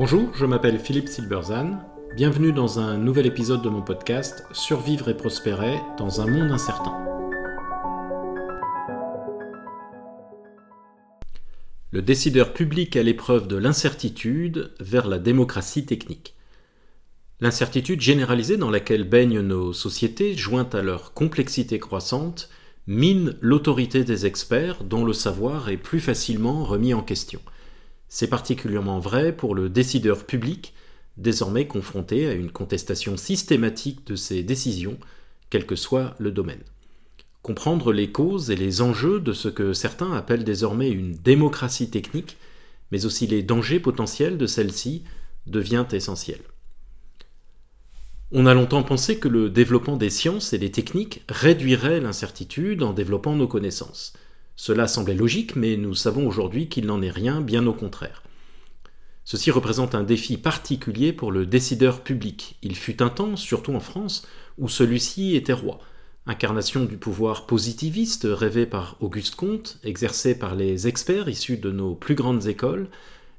Bonjour, je m'appelle Philippe Silberzan. Bienvenue dans un nouvel épisode de mon podcast Survivre et prospérer dans un monde incertain. Le décideur public à l'épreuve de l'incertitude vers la démocratie technique. L'incertitude généralisée dans laquelle baignent nos sociétés, jointe à leur complexité croissante, mine l'autorité des experts dont le savoir est plus facilement remis en question. C'est particulièrement vrai pour le décideur public, désormais confronté à une contestation systématique de ses décisions, quel que soit le domaine. Comprendre les causes et les enjeux de ce que certains appellent désormais une démocratie technique, mais aussi les dangers potentiels de celle-ci, devient essentiel. On a longtemps pensé que le développement des sciences et des techniques réduirait l'incertitude en développant nos connaissances. Cela semblait logique, mais nous savons aujourd'hui qu'il n'en est rien, bien au contraire. Ceci représente un défi particulier pour le décideur public. Il fut un temps, surtout en France, où celui-ci était roi. Incarnation du pouvoir positiviste rêvé par Auguste Comte, exercé par les experts issus de nos plus grandes écoles,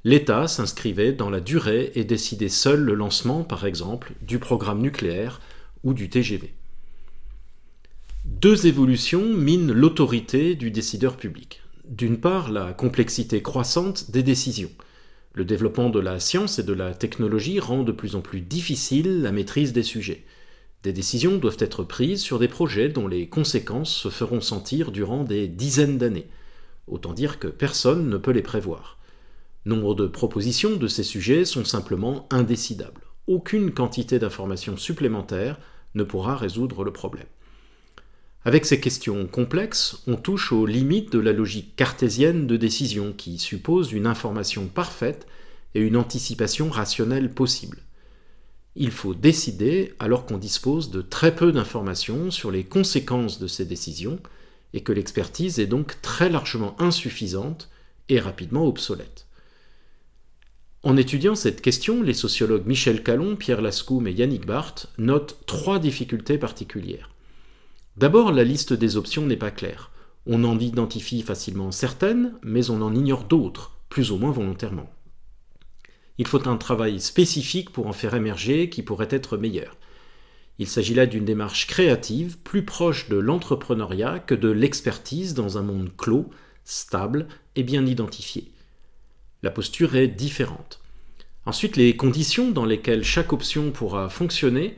l'État s'inscrivait dans la durée et décidait seul le lancement, par exemple, du programme nucléaire ou du TGV. Deux évolutions minent l'autorité du décideur public. D'une part, la complexité croissante des décisions. Le développement de la science et de la technologie rend de plus en plus difficile la maîtrise des sujets. Des décisions doivent être prises sur des projets dont les conséquences se feront sentir durant des dizaines d'années. Autant dire que personne ne peut les prévoir. Nombre de propositions de ces sujets sont simplement indécidables. Aucune quantité d'informations supplémentaires ne pourra résoudre le problème. Avec ces questions complexes, on touche aux limites de la logique cartésienne de décision qui suppose une information parfaite et une anticipation rationnelle possible. Il faut décider alors qu'on dispose de très peu d'informations sur les conséquences de ces décisions et que l'expertise est donc très largement insuffisante et rapidement obsolète. En étudiant cette question, les sociologues Michel Calon, Pierre Lascoum et Yannick Barthes notent trois difficultés particulières. D'abord, la liste des options n'est pas claire. On en identifie facilement certaines, mais on en ignore d'autres, plus ou moins volontairement. Il faut un travail spécifique pour en faire émerger qui pourrait être meilleur. Il s'agit là d'une démarche créative, plus proche de l'entrepreneuriat que de l'expertise dans un monde clos, stable et bien identifié. La posture est différente. Ensuite, les conditions dans lesquelles chaque option pourra fonctionner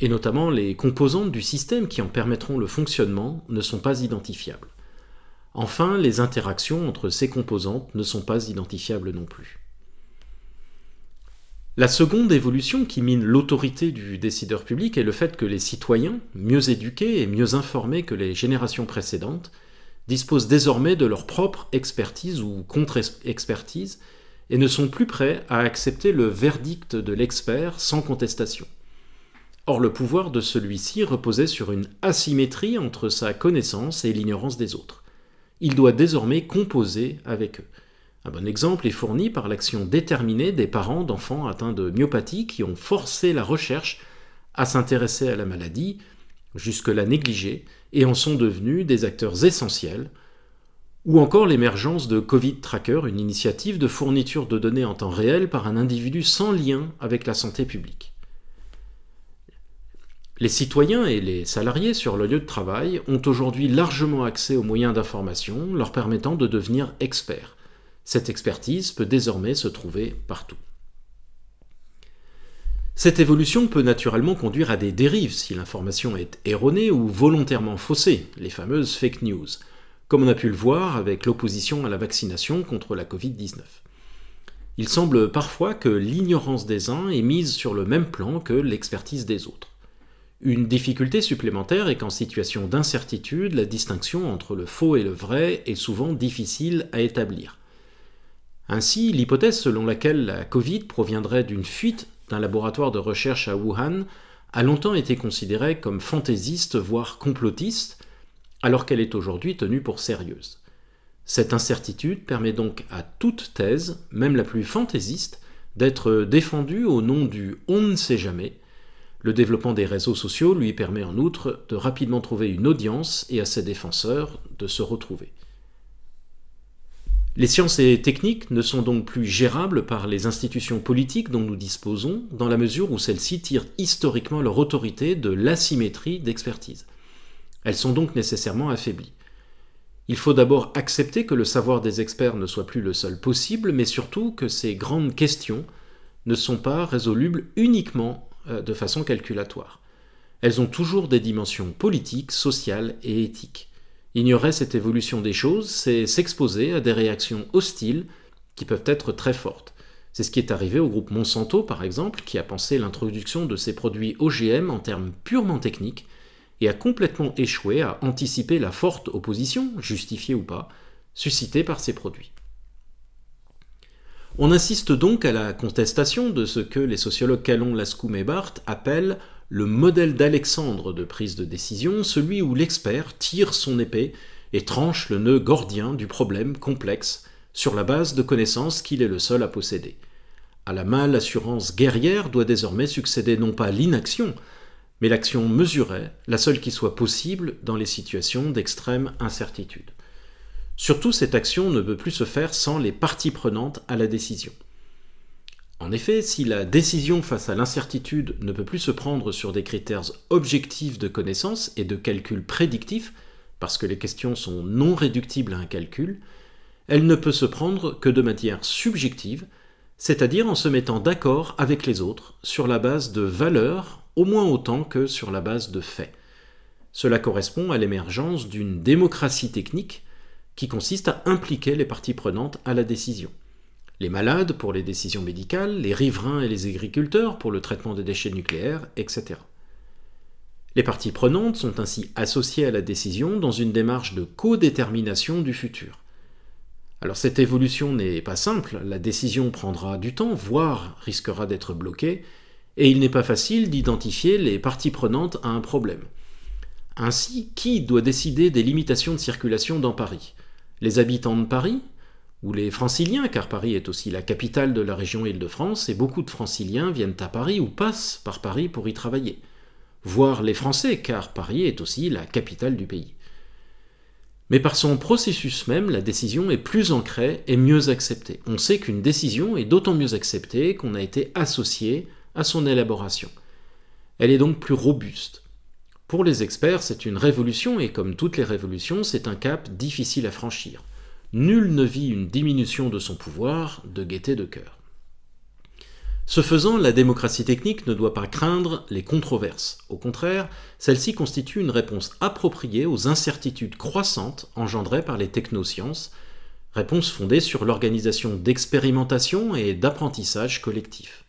et notamment les composantes du système qui en permettront le fonctionnement, ne sont pas identifiables. Enfin, les interactions entre ces composantes ne sont pas identifiables non plus. La seconde évolution qui mine l'autorité du décideur public est le fait que les citoyens, mieux éduqués et mieux informés que les générations précédentes, disposent désormais de leur propre expertise ou contre-expertise et ne sont plus prêts à accepter le verdict de l'expert sans contestation. Or le pouvoir de celui-ci reposait sur une asymétrie entre sa connaissance et l'ignorance des autres. Il doit désormais composer avec eux. Un bon exemple est fourni par l'action déterminée des parents d'enfants atteints de myopathie qui ont forcé la recherche à s'intéresser à la maladie, jusque-là négligée, et en sont devenus des acteurs essentiels, ou encore l'émergence de Covid Tracker, une initiative de fourniture de données en temps réel par un individu sans lien avec la santé publique. Les citoyens et les salariés sur le lieu de travail ont aujourd'hui largement accès aux moyens d'information leur permettant de devenir experts. Cette expertise peut désormais se trouver partout. Cette évolution peut naturellement conduire à des dérives si l'information est erronée ou volontairement faussée, les fameuses fake news, comme on a pu le voir avec l'opposition à la vaccination contre la Covid-19. Il semble parfois que l'ignorance des uns est mise sur le même plan que l'expertise des autres. Une difficulté supplémentaire est qu'en situation d'incertitude, la distinction entre le faux et le vrai est souvent difficile à établir. Ainsi, l'hypothèse selon laquelle la Covid proviendrait d'une fuite d'un laboratoire de recherche à Wuhan a longtemps été considérée comme fantaisiste, voire complotiste, alors qu'elle est aujourd'hui tenue pour sérieuse. Cette incertitude permet donc à toute thèse, même la plus fantaisiste, d'être défendue au nom du on ne sait jamais, le développement des réseaux sociaux lui permet en outre de rapidement trouver une audience et à ses défenseurs de se retrouver. Les sciences et techniques ne sont donc plus gérables par les institutions politiques dont nous disposons, dans la mesure où celles-ci tirent historiquement leur autorité de l'asymétrie d'expertise. Elles sont donc nécessairement affaiblies. Il faut d'abord accepter que le savoir des experts ne soit plus le seul possible, mais surtout que ces grandes questions ne sont pas résolubles uniquement de façon calculatoire. Elles ont toujours des dimensions politiques, sociales et éthiques. Ignorer cette évolution des choses, c'est s'exposer à des réactions hostiles qui peuvent être très fortes. C'est ce qui est arrivé au groupe Monsanto, par exemple, qui a pensé l'introduction de ces produits OGM en termes purement techniques et a complètement échoué à anticiper la forte opposition, justifiée ou pas, suscitée par ces produits. On insiste donc à la contestation de ce que les sociologues Calon, Lascoum et Barthes appellent le modèle d'Alexandre de prise de décision, celui où l'expert tire son épée et tranche le nœud gordien du problème complexe sur la base de connaissances qu'il est le seul à posséder. À la mal assurance guerrière doit désormais succéder non pas l'inaction, mais l'action mesurée, la seule qui soit possible dans les situations d'extrême incertitude. Surtout, cette action ne peut plus se faire sans les parties prenantes à la décision. En effet, si la décision face à l'incertitude ne peut plus se prendre sur des critères objectifs de connaissance et de calcul prédictif, parce que les questions sont non réductibles à un calcul, elle ne peut se prendre que de manière subjective, c'est-à-dire en se mettant d'accord avec les autres sur la base de valeurs au moins autant que sur la base de faits. Cela correspond à l'émergence d'une démocratie technique qui consiste à impliquer les parties prenantes à la décision les malades pour les décisions médicales, les riverains et les agriculteurs pour le traitement des déchets nucléaires, etc. Les parties prenantes sont ainsi associées à la décision dans une démarche de codétermination du futur. Alors cette évolution n'est pas simple, la décision prendra du temps, voire risquera d'être bloquée, et il n'est pas facile d'identifier les parties prenantes à un problème. Ainsi, qui doit décider des limitations de circulation dans Paris? Les habitants de Paris ou les franciliens, car Paris est aussi la capitale de la région Île-de-France, et beaucoup de franciliens viennent à Paris ou passent par Paris pour y travailler. Voire les Français, car Paris est aussi la capitale du pays. Mais par son processus même, la décision est plus ancrée et mieux acceptée. On sait qu'une décision est d'autant mieux acceptée qu'on a été associé à son élaboration. Elle est donc plus robuste. Pour les experts, c'est une révolution et comme toutes les révolutions, c'est un cap difficile à franchir. Nul ne vit une diminution de son pouvoir de gaieté de cœur. Ce faisant, la démocratie technique ne doit pas craindre les controverses. Au contraire, celle-ci constitue une réponse appropriée aux incertitudes croissantes engendrées par les technosciences, réponse fondée sur l'organisation d'expérimentation et d'apprentissage collectif.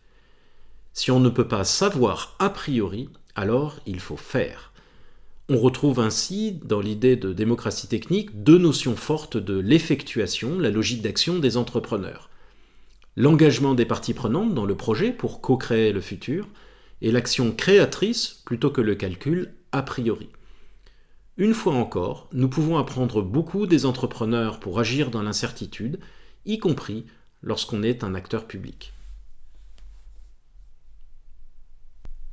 Si on ne peut pas savoir a priori, alors il faut faire. On retrouve ainsi, dans l'idée de démocratie technique, deux notions fortes de l'effectuation, la logique d'action des entrepreneurs. L'engagement des parties prenantes dans le projet pour co-créer le futur, et l'action créatrice plutôt que le calcul a priori. Une fois encore, nous pouvons apprendre beaucoup des entrepreneurs pour agir dans l'incertitude, y compris lorsqu'on est un acteur public.